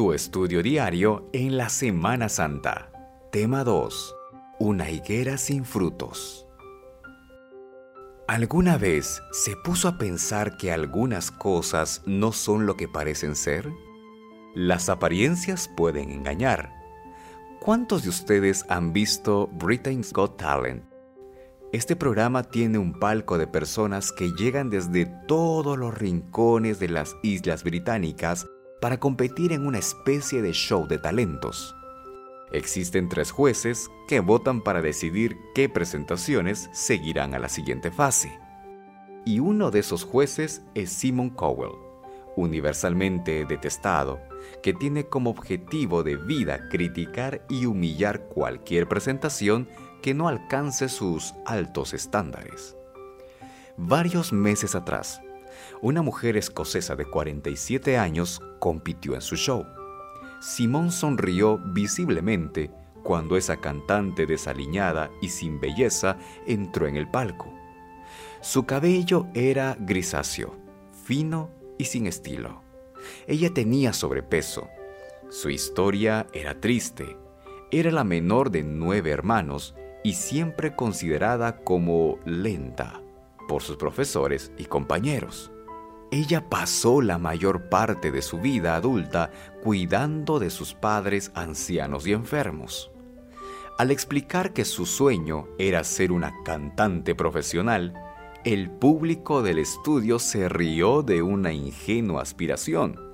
Tu estudio diario en la Semana Santa. Tema 2. Una higuera sin frutos. ¿Alguna vez se puso a pensar que algunas cosas no son lo que parecen ser? Las apariencias pueden engañar. ¿Cuántos de ustedes han visto Britain's Got Talent? Este programa tiene un palco de personas que llegan desde todos los rincones de las islas británicas para competir en una especie de show de talentos. Existen tres jueces que votan para decidir qué presentaciones seguirán a la siguiente fase. Y uno de esos jueces es Simon Cowell, universalmente detestado, que tiene como objetivo de vida criticar y humillar cualquier presentación que no alcance sus altos estándares. Varios meses atrás, una mujer escocesa de 47 años compitió en su show. Simón sonrió visiblemente cuando esa cantante desaliñada y sin belleza entró en el palco. Su cabello era grisáceo, fino y sin estilo. Ella tenía sobrepeso. Su historia era triste. Era la menor de nueve hermanos y siempre considerada como lenta por sus profesores y compañeros. Ella pasó la mayor parte de su vida adulta cuidando de sus padres ancianos y enfermos. Al explicar que su sueño era ser una cantante profesional, el público del estudio se rió de una ingenua aspiración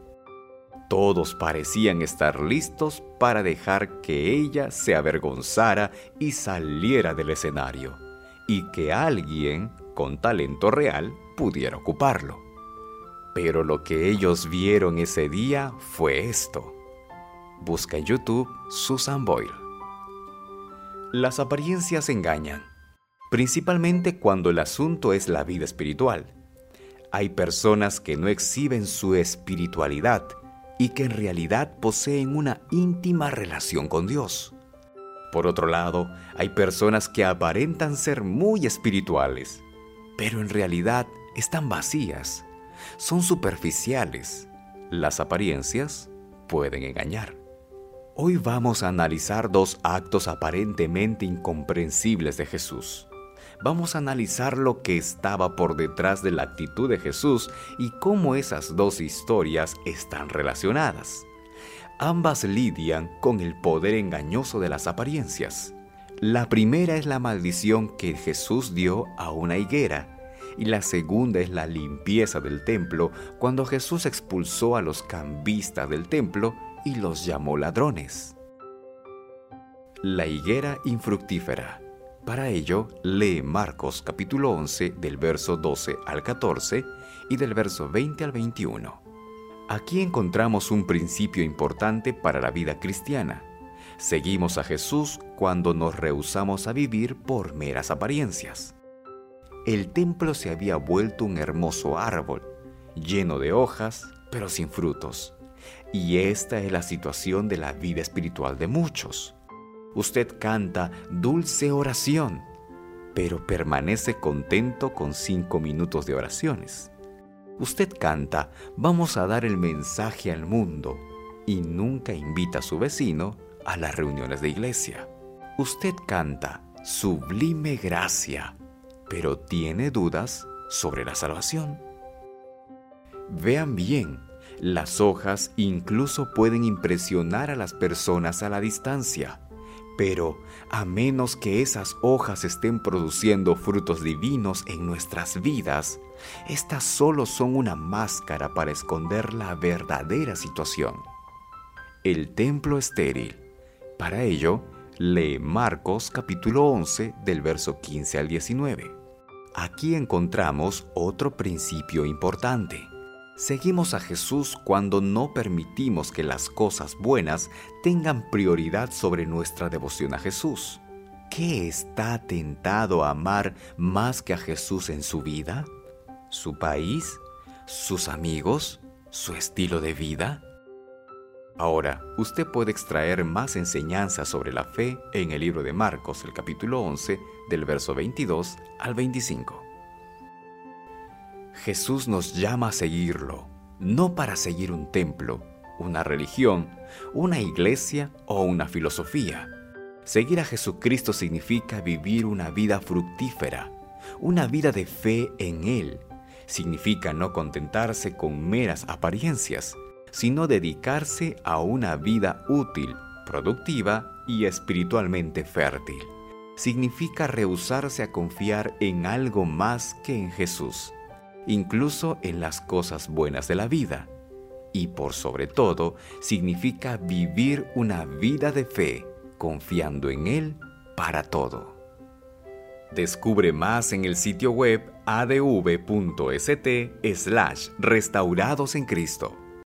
todos parecían estar listos para dejar que ella se avergonzara y saliera del escenario, y que alguien con talento real pudiera ocuparlo. Pero lo que ellos vieron ese día fue esto. Busca en YouTube Susan Boyle. Las apariencias engañan, principalmente cuando el asunto es la vida espiritual. Hay personas que no exhiben su espiritualidad, y que en realidad poseen una íntima relación con Dios. Por otro lado, hay personas que aparentan ser muy espirituales, pero en realidad están vacías, son superficiales. Las apariencias pueden engañar. Hoy vamos a analizar dos actos aparentemente incomprensibles de Jesús vamos a analizar lo que estaba por detrás de la actitud de Jesús y cómo esas dos historias están relacionadas. Ambas lidian con el poder engañoso de las apariencias. La primera es la maldición que Jesús dio a una higuera y la segunda es la limpieza del templo cuando Jesús expulsó a los cambistas del templo y los llamó ladrones. La higuera infructífera. Para ello, lee Marcos capítulo 11 del verso 12 al 14 y del verso 20 al 21. Aquí encontramos un principio importante para la vida cristiana. Seguimos a Jesús cuando nos rehusamos a vivir por meras apariencias. El templo se había vuelto un hermoso árbol, lleno de hojas, pero sin frutos. Y esta es la situación de la vida espiritual de muchos usted canta dulce oración, pero permanece contento con cinco minutos de oraciones. Usted canta, vamos a dar el mensaje al mundo, y nunca invita a su vecino a las reuniones de iglesia. Usted canta, sublime gracia, pero tiene dudas sobre la salvación. Vean bien, las hojas incluso pueden impresionar a las personas a la distancia pero a menos que esas hojas estén produciendo frutos divinos en nuestras vidas, estas solo son una máscara para esconder la verdadera situación. El templo estéril. Para ello, lee Marcos capítulo 11 del verso 15 al 19. Aquí encontramos otro principio importante. Seguimos a Jesús cuando no permitimos que las cosas buenas tengan prioridad sobre nuestra devoción a Jesús. ¿Qué está tentado a amar más que a Jesús en su vida? ¿Su país? ¿Sus amigos? ¿Su estilo de vida? Ahora, usted puede extraer más enseñanzas sobre la fe en el libro de Marcos, el capítulo 11, del verso 22 al 25. Jesús nos llama a seguirlo, no para seguir un templo, una religión, una iglesia o una filosofía. Seguir a Jesucristo significa vivir una vida fructífera, una vida de fe en Él. Significa no contentarse con meras apariencias, sino dedicarse a una vida útil, productiva y espiritualmente fértil. Significa rehusarse a confiar en algo más que en Jesús, incluso en las cosas buenas de la vida. Y por sobre todo, significa vivir una vida de fe confiando en Él para todo. Descubre más en el sitio web adv.st slash restaurados en Cristo.